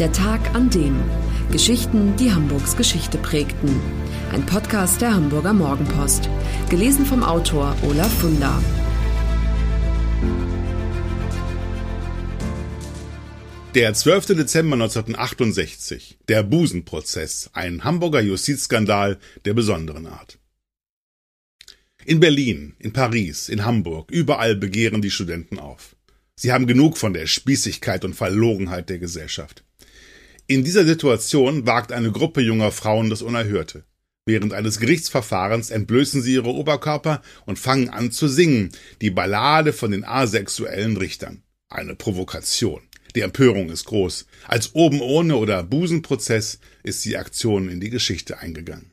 Der Tag an dem. Geschichten, die Hamburgs Geschichte prägten. Ein Podcast der Hamburger Morgenpost. Gelesen vom Autor Olaf Funder. Der 12. Dezember 1968. Der Busenprozess. Ein Hamburger Justizskandal der besonderen Art. In Berlin, in Paris, in Hamburg, überall begehren die Studenten auf. Sie haben genug von der Spießigkeit und Verlogenheit der Gesellschaft. In dieser Situation wagt eine Gruppe junger Frauen das Unerhörte. Während eines Gerichtsverfahrens entblößen sie ihre Oberkörper und fangen an zu singen, die Ballade von den asexuellen Richtern. Eine Provokation. Die Empörung ist groß. Als oben ohne oder Busenprozess ist die Aktion in die Geschichte eingegangen.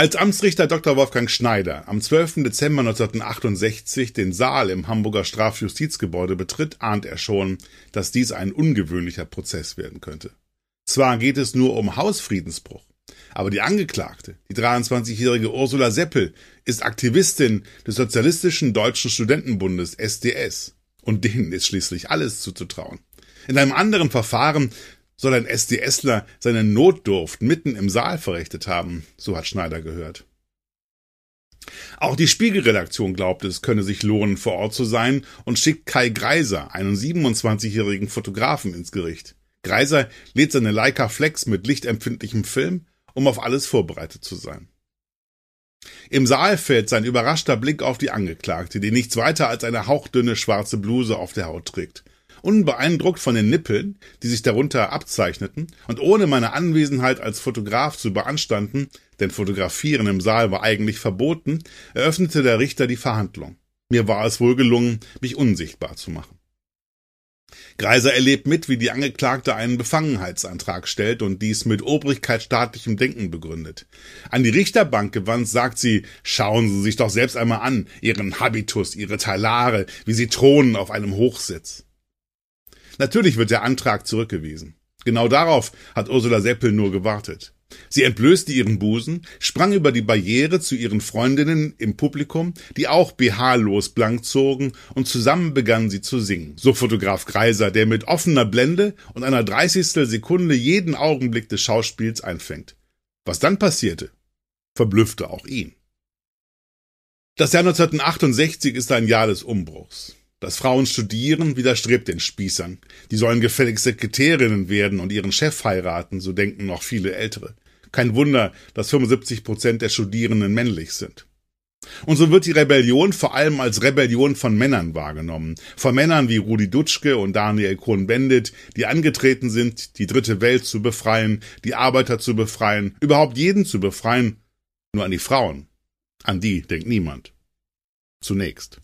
Als Amtsrichter Dr. Wolfgang Schneider am 12. Dezember 1968 den Saal im Hamburger Strafjustizgebäude betritt, ahnt er schon, dass dies ein ungewöhnlicher Prozess werden könnte. Zwar geht es nur um Hausfriedensbruch, aber die Angeklagte, die 23-jährige Ursula Seppel, ist Aktivistin des Sozialistischen Deutschen Studentenbundes SDS. Und denen ist schließlich alles zuzutrauen. In einem anderen Verfahren soll ein SDSler seine Notdurft mitten im Saal verrichtet haben, so hat Schneider gehört. Auch die Spiegelredaktion glaubt, es könne sich lohnen, vor Ort zu sein und schickt Kai Greiser, einen 27-jährigen Fotografen, ins Gericht. Greiser lädt seine Leica Flex mit lichtempfindlichem Film, um auf alles vorbereitet zu sein. Im Saal fällt sein überraschter Blick auf die Angeklagte, die nichts weiter als eine hauchdünne schwarze Bluse auf der Haut trägt unbeeindruckt von den Nippeln, die sich darunter abzeichneten, und ohne meine Anwesenheit als Fotograf zu beanstanden, denn Fotografieren im Saal war eigentlich verboten, eröffnete der Richter die Verhandlung. Mir war es wohl gelungen, mich unsichtbar zu machen. Greiser erlebt mit, wie die Angeklagte einen Befangenheitsantrag stellt und dies mit obrigkeitsstaatlichem Denken begründet. An die Richterbank gewandt sagt sie, schauen Sie sich doch selbst einmal an, Ihren Habitus, Ihre Talare, wie Sie thronen auf einem Hochsitz. Natürlich wird der Antrag zurückgewiesen. Genau darauf hat Ursula Seppel nur gewartet. Sie entblößte ihren Busen, sprang über die Barriere zu ihren Freundinnen im Publikum, die auch BH-los blank zogen, und zusammen begannen sie zu singen. So Fotograf Greiser, der mit offener Blende und einer dreißigstel Sekunde jeden Augenblick des Schauspiels einfängt. Was dann passierte, verblüffte auch ihn. Das Jahr 1968 ist ein Jahr des Umbruchs. Dass Frauen studieren, widerstrebt den Spießern. Die sollen gefälligst Sekretärinnen werden und ihren Chef heiraten, so denken noch viele Ältere. Kein Wunder, dass 75 Prozent der Studierenden männlich sind. Und so wird die Rebellion vor allem als Rebellion von Männern wahrgenommen. Von Männern wie Rudi Dutschke und Daniel Cohn-Bendit, die angetreten sind, die dritte Welt zu befreien, die Arbeiter zu befreien, überhaupt jeden zu befreien. Nur an die Frauen. An die denkt niemand. Zunächst.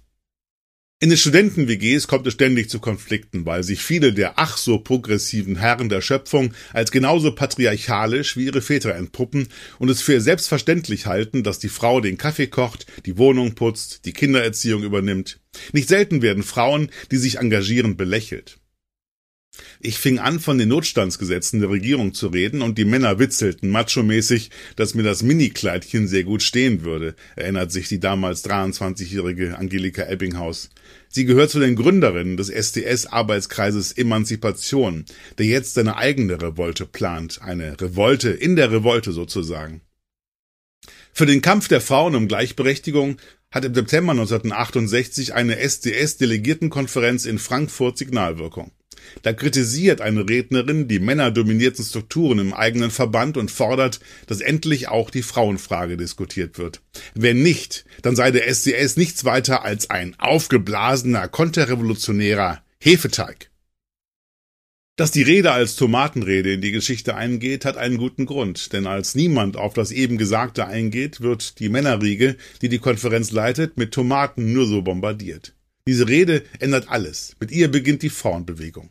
In den Studenten-WGs kommt es ständig zu Konflikten, weil sich viele der ach so progressiven Herren der Schöpfung als genauso patriarchalisch wie ihre Väter entpuppen und es für selbstverständlich halten, dass die Frau den Kaffee kocht, die Wohnung putzt, die Kindererziehung übernimmt. Nicht selten werden Frauen, die sich engagieren, belächelt. Ich fing an, von den Notstandsgesetzen der Regierung zu reden, und die Männer witzelten machomäßig, dass mir das Minikleidchen sehr gut stehen würde, erinnert sich die damals 23-jährige Angelika Ebbinghaus. Sie gehört zu den Gründerinnen des SDS-Arbeitskreises Emanzipation, der jetzt seine eigene Revolte plant, eine Revolte in der Revolte sozusagen. Für den Kampf der Frauen um Gleichberechtigung hat im September 1968 eine SDS-Delegiertenkonferenz in Frankfurt Signalwirkung. Da kritisiert eine Rednerin die männerdominierten Strukturen im eigenen Verband und fordert, dass endlich auch die Frauenfrage diskutiert wird. Wenn nicht, dann sei der SDS nichts weiter als ein aufgeblasener, konterrevolutionärer Hefeteig. Dass die Rede als Tomatenrede in die Geschichte eingeht, hat einen guten Grund, denn als niemand auf das eben Gesagte eingeht, wird die Männerriege, die die Konferenz leitet, mit Tomaten nur so bombardiert. Diese Rede ändert alles. Mit ihr beginnt die Frauenbewegung.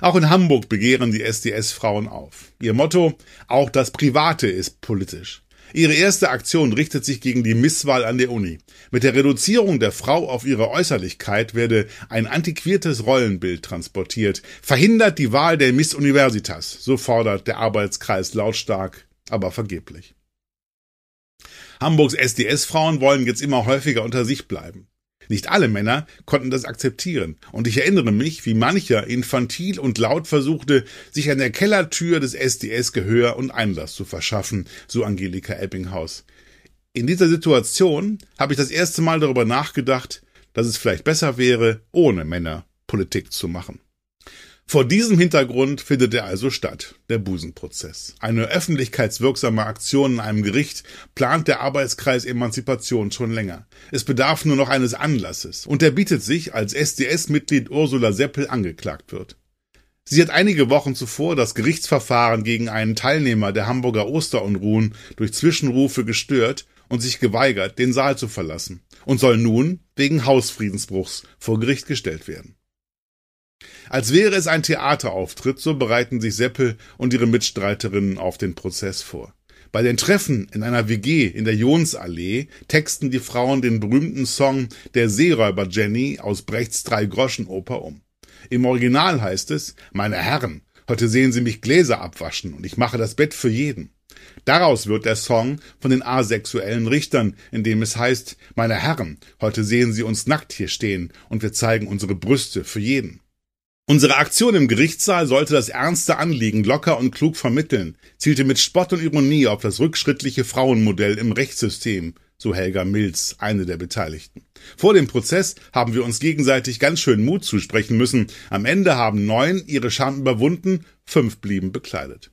Auch in Hamburg begehren die SDS-Frauen auf. Ihr Motto, auch das Private ist politisch. Ihre erste Aktion richtet sich gegen die Misswahl an der Uni. Mit der Reduzierung der Frau auf ihre Äußerlichkeit werde ein antiquiertes Rollenbild transportiert. Verhindert die Wahl der Miss Universitas, so fordert der Arbeitskreis lautstark, aber vergeblich. Hamburgs SDS-Frauen wollen jetzt immer häufiger unter sich bleiben. Nicht alle Männer konnten das akzeptieren, und ich erinnere mich, wie mancher infantil und laut versuchte, sich an der Kellertür des SDS Gehör und Einlass zu verschaffen, so Angelika Ebbinghaus. In dieser Situation habe ich das erste Mal darüber nachgedacht, dass es vielleicht besser wäre, ohne Männer Politik zu machen. Vor diesem Hintergrund findet er also statt, der Busenprozess. Eine öffentlichkeitswirksame Aktion in einem Gericht plant der Arbeitskreis Emanzipation schon länger. Es bedarf nur noch eines Anlasses und der bietet sich, als SDS-Mitglied Ursula Seppel angeklagt wird. Sie hat einige Wochen zuvor das Gerichtsverfahren gegen einen Teilnehmer der Hamburger Osterunruhen durch Zwischenrufe gestört und sich geweigert, den Saal zu verlassen und soll nun wegen Hausfriedensbruchs vor Gericht gestellt werden. Als wäre es ein Theaterauftritt, so bereiten sich Seppel und ihre Mitstreiterinnen auf den Prozess vor. Bei den Treffen in einer WG in der Jonsallee texten die Frauen den berühmten Song Der Seeräuber Jenny aus Brechts Drei-Groschen-Oper um. Im Original heißt es, meine Herren, heute sehen Sie mich Gläser abwaschen und ich mache das Bett für jeden. Daraus wird der Song von den asexuellen Richtern, in dem es heißt, meine Herren, heute sehen Sie uns nackt hier stehen und wir zeigen unsere Brüste für jeden. Unsere Aktion im Gerichtssaal sollte das ernste Anliegen locker und klug vermitteln, zielte mit Spott und Ironie auf das rückschrittliche Frauenmodell im Rechtssystem, so Helga Milz, eine der Beteiligten. Vor dem Prozess haben wir uns gegenseitig ganz schön Mut zusprechen müssen. Am Ende haben neun ihre Scham überwunden, fünf blieben bekleidet.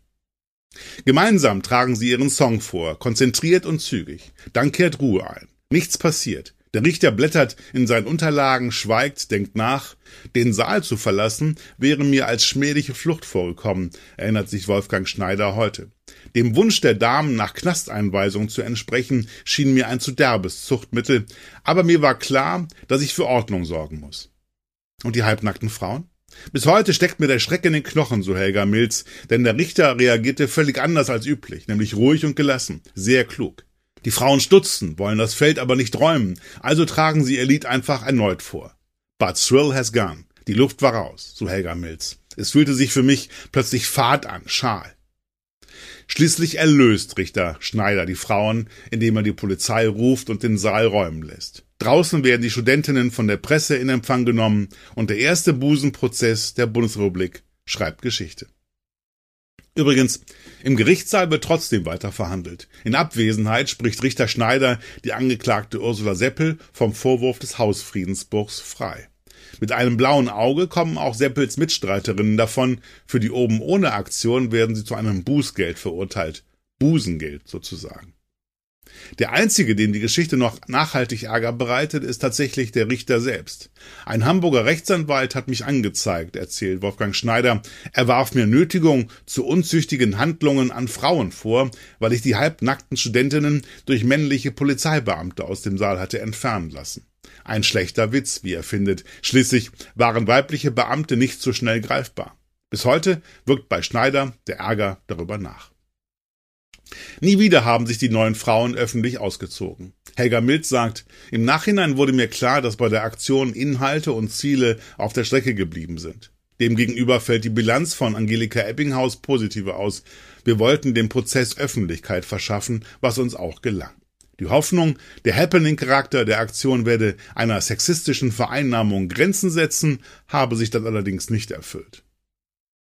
Gemeinsam tragen sie ihren Song vor, konzentriert und zügig. Dann kehrt Ruhe ein. Nichts passiert. Der Richter blättert in seinen Unterlagen, schweigt, denkt nach. Den Saal zu verlassen wäre mir als schmähliche Flucht vorgekommen, erinnert sich Wolfgang Schneider heute. Dem Wunsch der Damen nach Knasteinweisung zu entsprechen, schien mir ein zu derbes Zuchtmittel, aber mir war klar, dass ich für Ordnung sorgen muss. Und die halbnackten Frauen? Bis heute steckt mir der Schreck in den Knochen, so Helga Milz, denn der Richter reagierte völlig anders als üblich, nämlich ruhig und gelassen, sehr klug. Die Frauen stutzen, wollen das Feld aber nicht räumen, also tragen sie ihr Lied einfach erneut vor. But thrill has gone. Die Luft war raus, so Helga Mills. Es fühlte sich für mich plötzlich Fahrt an, schal. Schließlich erlöst Richter Schneider die Frauen, indem er die Polizei ruft und den Saal räumen lässt. Draußen werden die Studentinnen von der Presse in Empfang genommen und der erste Busenprozess der Bundesrepublik schreibt Geschichte. Übrigens, im Gerichtssaal wird trotzdem weiter verhandelt. In Abwesenheit spricht Richter Schneider die Angeklagte Ursula Seppel vom Vorwurf des Hausfriedensbruchs frei. Mit einem blauen Auge kommen auch Seppels Mitstreiterinnen davon. Für die oben ohne Aktion werden sie zu einem Bußgeld verurteilt. Busengeld sozusagen. Der einzige, dem die Geschichte noch nachhaltig Ärger bereitet, ist tatsächlich der Richter selbst. Ein Hamburger Rechtsanwalt hat mich angezeigt, erzählt Wolfgang Schneider. Er warf mir Nötigung zu unzüchtigen Handlungen an Frauen vor, weil ich die halbnackten Studentinnen durch männliche Polizeibeamte aus dem Saal hatte entfernen lassen. Ein schlechter Witz, wie er findet. Schließlich waren weibliche Beamte nicht so schnell greifbar. Bis heute wirkt bei Schneider der Ärger darüber nach. Nie wieder haben sich die neuen Frauen öffentlich ausgezogen. Helga Milz sagt, im Nachhinein wurde mir klar, dass bei der Aktion Inhalte und Ziele auf der Strecke geblieben sind. Demgegenüber fällt die Bilanz von Angelika Ebbinghaus positiver aus. Wir wollten dem Prozess Öffentlichkeit verschaffen, was uns auch gelang. Die Hoffnung, der Happening-Charakter der Aktion werde einer sexistischen Vereinnahmung Grenzen setzen, habe sich dann allerdings nicht erfüllt.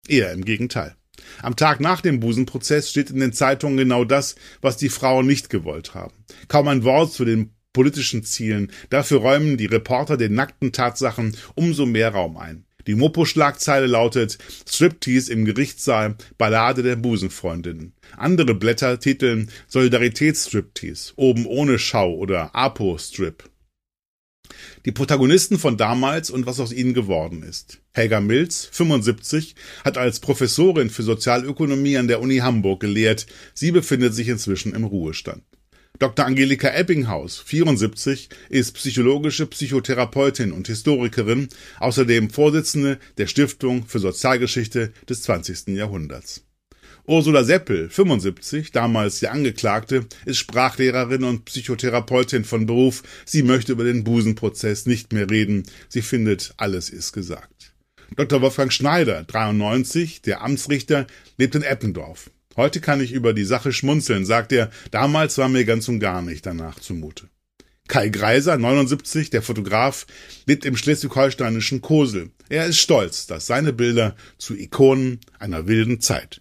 Eher im Gegenteil. Am Tag nach dem Busenprozess steht in den Zeitungen genau das, was die Frauen nicht gewollt haben. Kaum ein Wort zu den politischen Zielen. Dafür räumen die Reporter den nackten Tatsachen umso mehr Raum ein. Die Mopo-Schlagzeile lautet Striptease im Gerichtssaal, Ballade der Busenfreundinnen. Andere Blätter titeln Solidaritätsstriptease, oben ohne Schau oder Apo-Strip die Protagonisten von damals und was aus ihnen geworden ist. Helga Milz, 75, hat als Professorin für Sozialökonomie an der Uni Hamburg gelehrt. Sie befindet sich inzwischen im Ruhestand. Dr. Angelika Ebbinghaus, 74, ist psychologische Psychotherapeutin und Historikerin, außerdem Vorsitzende der Stiftung für Sozialgeschichte des 20. Jahrhunderts. Ursula Seppel, 75, damals die Angeklagte, ist Sprachlehrerin und Psychotherapeutin von Beruf. Sie möchte über den Busenprozess nicht mehr reden. Sie findet, alles ist gesagt. Dr. Wolfgang Schneider, 93, der Amtsrichter, lebt in Eppendorf. Heute kann ich über die Sache schmunzeln, sagt er, damals war mir ganz und gar nicht danach zumute. Kai Greiser, 79, der Fotograf, lebt im schleswig-holsteinischen Kosel. Er ist stolz, dass seine Bilder zu Ikonen einer wilden Zeit